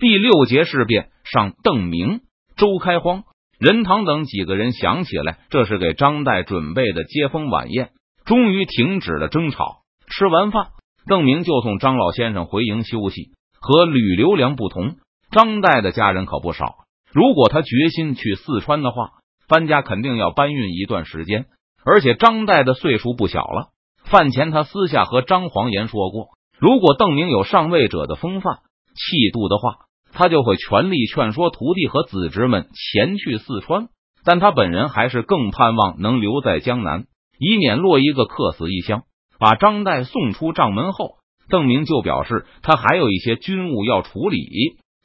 第六节事变上，邓明、周开荒、任堂等几个人想起来，这是给张岱准备的接风晚宴，终于停止了争吵。吃完饭，邓明就送张老先生回营休息。和吕留良不同，张岱的家人可不少。如果他决心去四川的话，搬家肯定要搬运一段时间。而且张岱的岁数不小了。饭前，他私下和张黄岩说过，如果邓明有上位者的风范、气度的话，他就会全力劝说徒弟和子侄们前去四川。但他本人还是更盼望能留在江南，以免落一个客死异乡。把张岱送出帐门后，邓明就表示他还有一些军务要处理，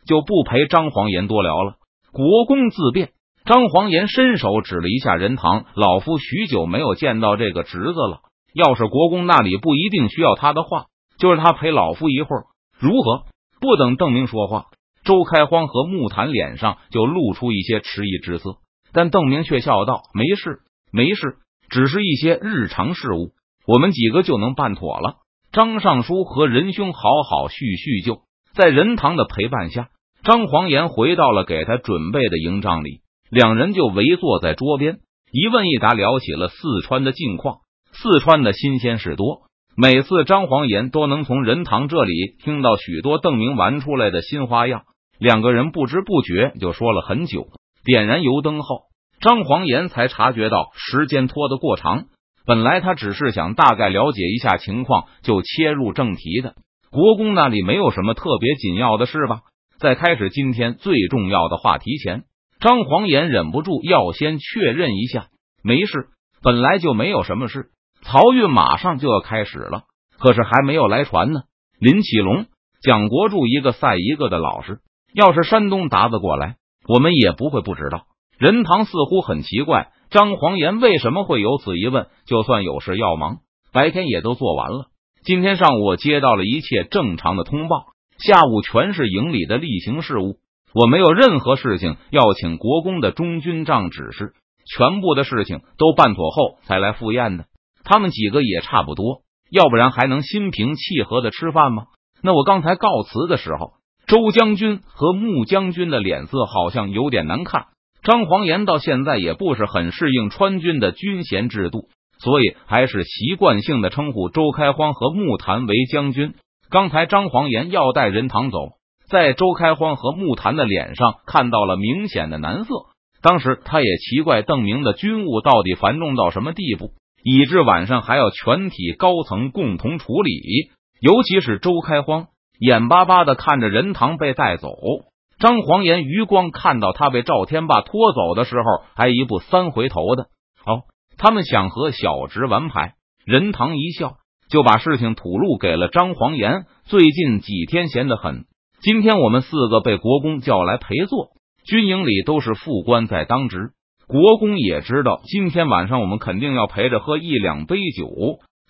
就不陪张黄岩多聊了。国公自便，张黄岩伸手指了一下任堂，老夫许久没有见到这个侄子了。要是国公那里不一定需要他的话，就让他陪老夫一会儿，如何？不等邓明说话，周开荒和木坛脸上就露出一些迟疑之色，但邓明却笑道：“没事，没事，只是一些日常事务。”我们几个就能办妥了。张尚书和仁兄好好叙叙旧，在任堂的陪伴下，张黄岩回到了给他准备的营帐里，两人就围坐在桌边，一问一答聊起了四川的近况。四川的新鲜事多，每次张黄岩都能从任堂这里听到许多邓明玩出来的新花样。两个人不知不觉就说了很久。点燃油灯后，张黄岩才察觉到时间拖得过长。本来他只是想大概了解一下情况，就切入正题的。国公那里没有什么特别紧要的事吧？在开始今天最重要的话题前，张黄岩忍不住要先确认一下。没事，本来就没有什么事。漕运马上就要开始了，可是还没有来船呢。林启龙、蒋国柱一个赛一个的老实。要是山东达子过来，我们也不会不知道。任堂似乎很奇怪。张黄岩为什么会有此疑问？就算有事要忙，白天也都做完了。今天上午我接到了一切正常的通报，下午全是营里的例行事务，我没有任何事情要请国公的中军帐指示，全部的事情都办妥后才来赴宴的。他们几个也差不多，要不然还能心平气和的吃饭吗？那我刚才告辞的时候，周将军和穆将军的脸色好像有点难看。张黄岩到现在也不是很适应川军的军衔制度，所以还是习惯性的称呼周开荒和木坛为将军。刚才张黄岩要带人堂走，在周开荒和木坛的脸上看到了明显的难色。当时他也奇怪邓明的军务到底繁重到什么地步，以致晚上还要全体高层共同处理。尤其是周开荒，眼巴巴的看着任堂被带走。张黄岩余光看到他被赵天霸拖走的时候，还一步三回头的。哦，他们想和小侄玩牌。任堂一笑，就把事情吐露给了张黄岩。最近几天闲得很，今天我们四个被国公叫来陪坐，军营里都是副官在当值。国公也知道，今天晚上我们肯定要陪着喝一两杯酒，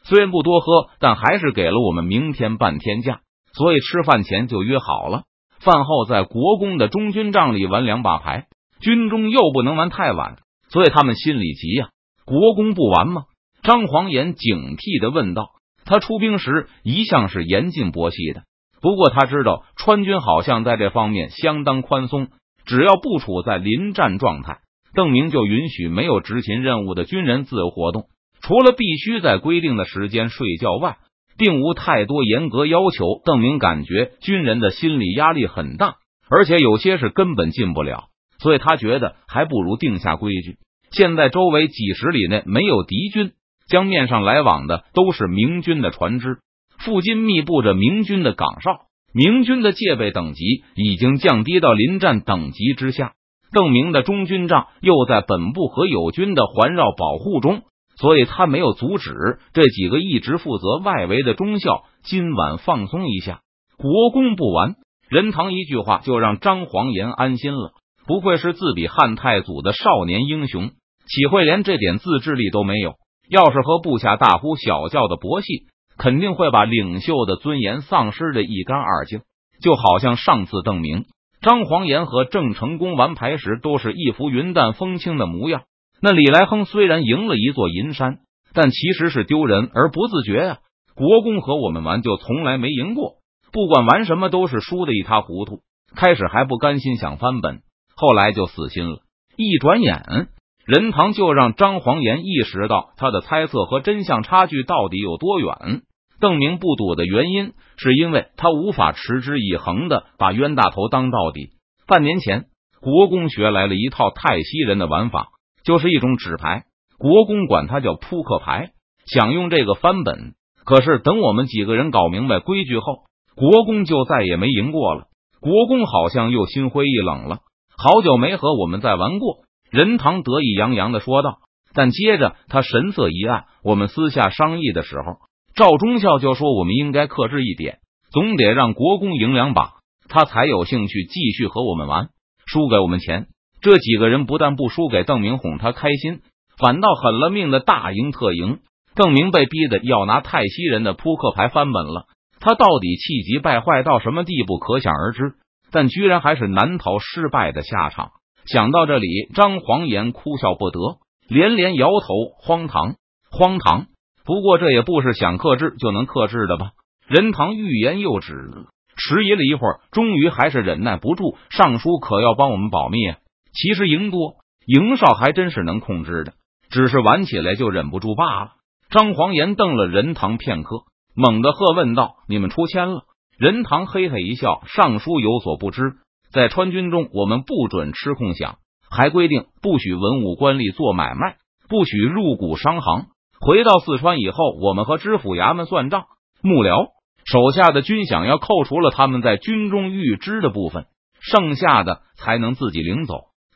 虽然不多喝，但还是给了我们明天半天假，所以吃饭前就约好了。饭后在国公的中军帐里玩两把牌，军中又不能玩太晚，所以他们心里急呀。国公不玩吗？张黄岩警惕的问道。他出兵时一向是严禁博戏的，不过他知道川军好像在这方面相当宽松，只要不处在临战状态，邓明就允许没有执勤任务的军人自由活动，除了必须在规定的时间睡觉外。并无太多严格要求，邓明感觉军人的心理压力很大，而且有些是根本进不了，所以他觉得还不如定下规矩。现在周围几十里内没有敌军，江面上来往的都是明军的船只，附近密布着明军的岗哨，明军的戒备等级已经降低到临战等级之下。邓明的中军帐又在本部和友军的环绕保护中。所以他没有阻止这几个一直负责外围的中校今晚放松一下。国公不完，任堂一句话就让张黄岩安心了。不愧是自比汉太祖的少年英雄，岂会连这点自制力都没有？要是和部下大呼小叫的博戏，肯定会把领袖的尊严丧失的一干二净。就好像上次邓明、张黄岩和郑成功玩牌时，都是一副云淡风轻的模样。那李来亨虽然赢了一座银山，但其实是丢人而不自觉呀。国公和我们玩就从来没赢过，不管玩什么都是输的一塌糊涂。开始还不甘心想翻本，后来就死心了。一转眼，任堂就让张黄岩意识到他的猜测和真相差距到底有多远。邓明不赌的原因，是因为他无法持之以恒的把冤大头当到底。半年前，国公学来了一套泰西人的玩法，就是一种纸牌，国公管它叫扑克牌，想用这个翻本。可是等我们几个人搞明白规矩后，国公就再也没赢过了。国公好像又心灰意冷了，好久没和我们再玩过。任堂得意洋洋的说道。但接着他神色一暗，我们私下商议的时候。赵忠孝就说：“我们应该克制一点，总得让国公赢两把，他才有兴趣继续和我们玩。输给我们钱，这几个人不但不输给邓明哄他开心，反倒狠了命的大赢特赢。邓明被逼的要拿泰西人的扑克牌翻本了，他到底气急败坏到什么地步，可想而知。但居然还是难逃失败的下场。想到这里，张黄岩哭笑不得，连连摇头：荒唐，荒唐！”不过这也不是想克制就能克制的吧？任堂欲言又止，迟疑了一会儿，终于还是忍耐不住。尚书可要帮我们保密啊！其实赢多赢少还真是能控制的，只是玩起来就忍不住罢了。张黄岩瞪了任堂片刻，猛地喝问道：“你们出千了？”任堂嘿嘿一笑：“尚书有所不知，在川军中，我们不准吃空饷，还规定不许文武官吏做买卖，不许入股商行。”回到四川以后，我们和知府衙门算账，幕僚手下的军饷要扣除了他们在军中预支的部分，剩下的才能自己领走。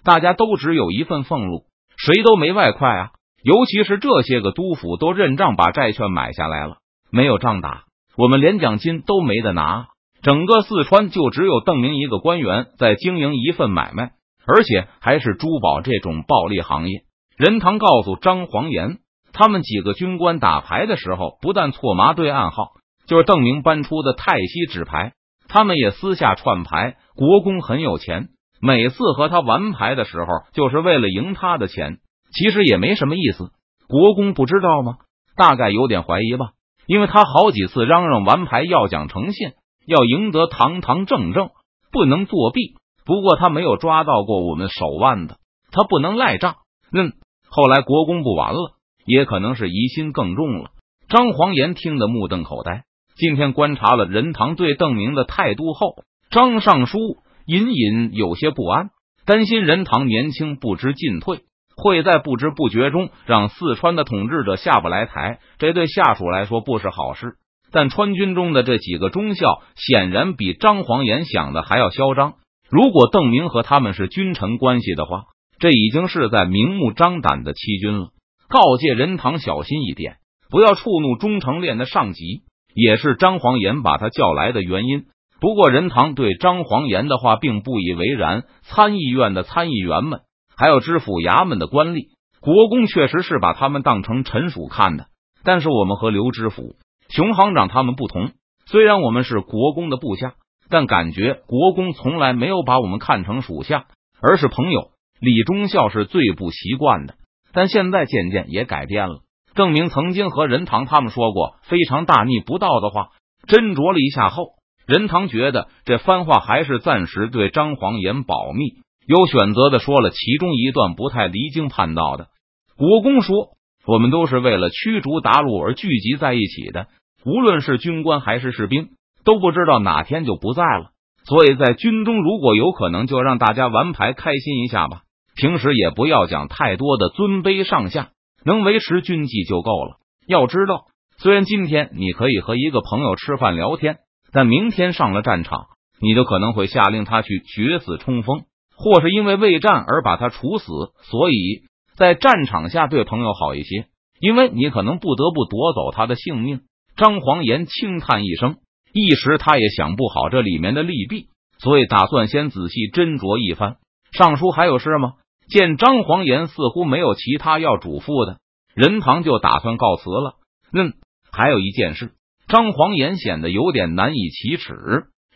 大家都只有一份俸禄，谁都没外快啊！尤其是这些个督府都认账把债券买下来了，没有仗打，我们连奖金都没得拿。整个四川就只有邓明一个官员在经营一份买卖，而且还是珠宝这种暴利行业。任堂告诉张黄岩。他们几个军官打牌的时候，不但错麻对暗号，就是邓明搬出的泰西纸牌，他们也私下串牌。国公很有钱，每次和他玩牌的时候，就是为了赢他的钱。其实也没什么意思，国公不知道吗？大概有点怀疑吧，因为他好几次嚷嚷玩牌要讲诚信，要赢得堂堂正正，不能作弊。不过他没有抓到过我们手腕的，他不能赖账。嗯，后来国公不玩了。也可能是疑心更重了。张黄岩听得目瞪口呆。今天观察了任堂对邓明的态度后，张尚书隐隐有些不安，担心任堂年轻不知进退，会在不知不觉中让四川的统治者下不来台。这对下属来说不是好事。但川军中的这几个中校显然比张黄岩想的还要嚣张。如果邓明和他们是君臣关系的话，这已经是在明目张胆的欺君了。告诫任堂小心一点，不要触怒忠诚练的上级，也是张黄岩把他叫来的原因。不过任堂对张黄岩的话并不以为然。参议院的参议员们，还有知府衙门的官吏，国公确实是把他们当成臣属看的。但是我们和刘知府、熊行长他们不同，虽然我们是国公的部下，但感觉国公从来没有把我们看成属下，而是朋友。李忠孝是最不习惯的。但现在渐渐也改变了。郑明曾经和任堂他们说过非常大逆不道的话，斟酌了一下后，任堂觉得这番话还是暂时对张黄岩保密，有选择的说了其中一段不太离经叛道的。国公说：“我们都是为了驱逐鞑虏而聚集在一起的，无论是军官还是士兵，都不知道哪天就不在了。所以在军中，如果有可能，就让大家玩牌开心一下吧。”平时也不要讲太多的尊卑上下，能维持军纪就够了。要知道，虽然今天你可以和一个朋友吃饭聊天，但明天上了战场，你就可能会下令他去决死冲锋，或是因为畏战而把他处死。所以在战场下对朋友好一些，因为你可能不得不夺走他的性命。张黄岩轻叹一声，一时他也想不好这里面的利弊，所以打算先仔细斟酌一番。尚书还有事吗？见张黄岩似乎没有其他要嘱咐的，任堂就打算告辞了。嗯，还有一件事，张黄岩显得有点难以启齿，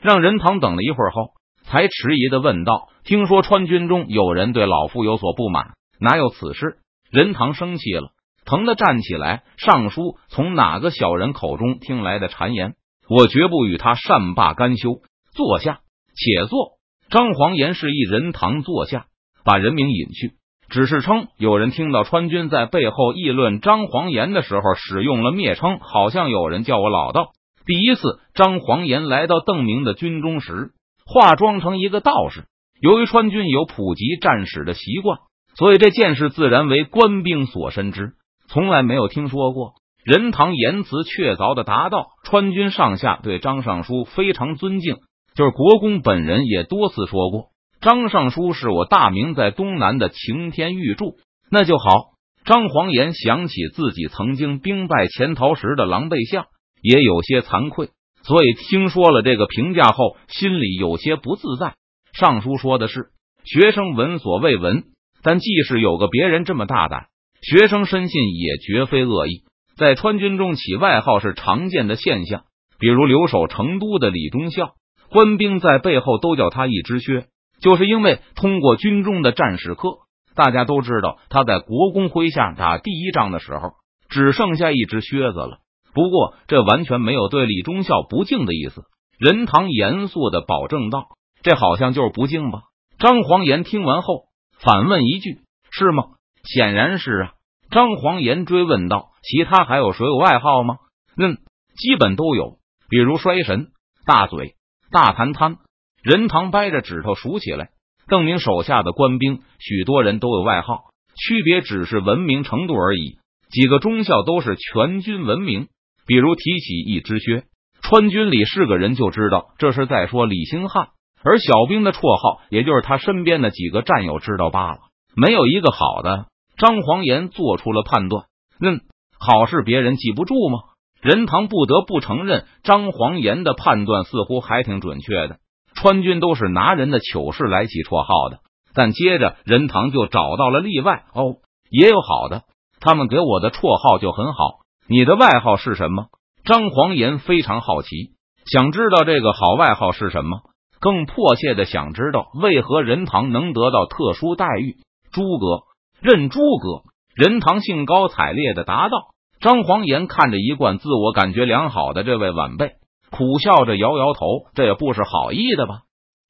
让任堂等了一会儿后，才迟疑的问道：“听说川军中有人对老夫有所不满，哪有此事？”任堂生气了，疼的站起来。尚书从哪个小人口中听来的谗言？我绝不与他善罢甘休。坐下，且坐。张黄岩示意任堂坐下，把人名引去，只是称有人听到川军在背后议论张黄岩的时候，使用了蔑称，好像有人叫我老道。第一次，张黄岩来到邓明的军中时，化妆成一个道士。由于川军有普及战史的习惯，所以这件事自然为官兵所深知，从来没有听说过。任堂言辞确凿的答道：“川军上下对张尚书非常尊敬，就是国公本人也多次说过，张尚书是我大明在东南的擎天玉柱。那就好。”张黄岩想起自己曾经兵败潜逃时的狼狈相，也有些惭愧，所以听说了这个评价后，心里有些不自在。尚书说的是学生闻所未闻，但即使有个别人这么大胆，学生深信也绝非恶意。在川军中起外号是常见的现象，比如留守成都的李忠孝，官兵在背后都叫他一只靴，就是因为通过军中的战士课，大家都知道他在国公麾下打第一仗的时候只剩下一只靴子了。不过这完全没有对李忠孝不敬的意思。任堂严肃的保证道：“这好像就是不敬吧？”张黄岩听完后反问一句：“是吗？”显然是啊。张黄岩追问道：“其他还有谁有外号吗？”“嗯，基本都有，比如衰神、大嘴、大谈贪。”任堂掰着指头数起来。邓明手下的官兵，许多人都有外号，区别只是文明程度而已。几个中校都是全军闻名，比如提起一只靴，川军里是个人就知道这是在说李兴汉，而小兵的绰号，也就是他身边的几个战友知道罢了，没有一个好的。张黄岩做出了判断，嗯，好事别人记不住吗？任堂不得不承认，张黄岩的判断似乎还挺准确的。川军都是拿人的糗事来起绰号的，但接着任堂就找到了例外。哦，也有好的，他们给我的绰号就很好。你的外号是什么？张黄岩非常好奇，想知道这个好外号是什么，更迫切的想知道为何任堂能得到特殊待遇。诸葛。任诸葛任堂兴高采烈的答道：“张黄岩看着一贯自我感觉良好的这位晚辈，苦笑着摇摇头，这也不是好意的吧？”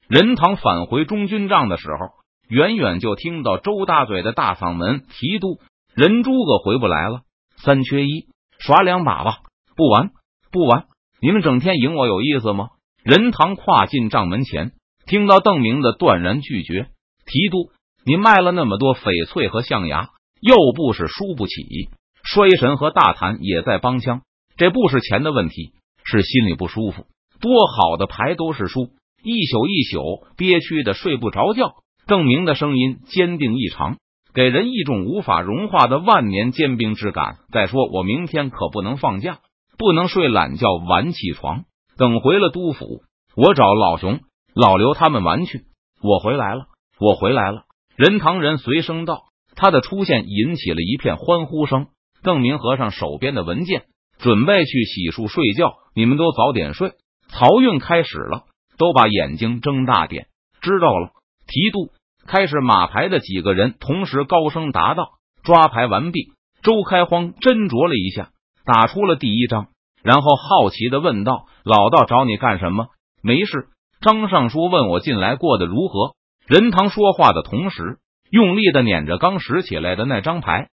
任堂返回中军帐的时候，远远就听到周大嘴的大嗓门提督：“任诸葛回不来了，三缺一，耍两把吧！不玩，不玩！你们整天赢我有意思吗？”任堂跨进帐门前，听到邓明的断然拒绝，提督。你卖了那么多翡翠和象牙，又不是输不起。衰神和大谭也在帮腔，这不是钱的问题，是心里不舒服。多好的牌都是输，一宿一宿憋屈的睡不着觉。邓明的声音坚定异常，给人一种无法融化的万年坚冰之感。再说，我明天可不能放假，不能睡懒觉晚起床。等回了都府，我找老熊、老刘他们玩去。我回来了，我回来了。任堂人随声道：“他的出现引起了一片欢呼声。”邓明合上手边的文件，准备去洗漱睡觉。你们都早点睡，漕运开始了，都把眼睛睁大点。知道了。提督开始马牌的几个人同时高声答道：“抓牌完毕。”周开荒斟酌了一下，打出了第一张，然后好奇的问道：“老道找你干什么？”没事。张尚书问我近来过得如何。任堂说话的同时，用力的捻着刚拾起来的那张牌。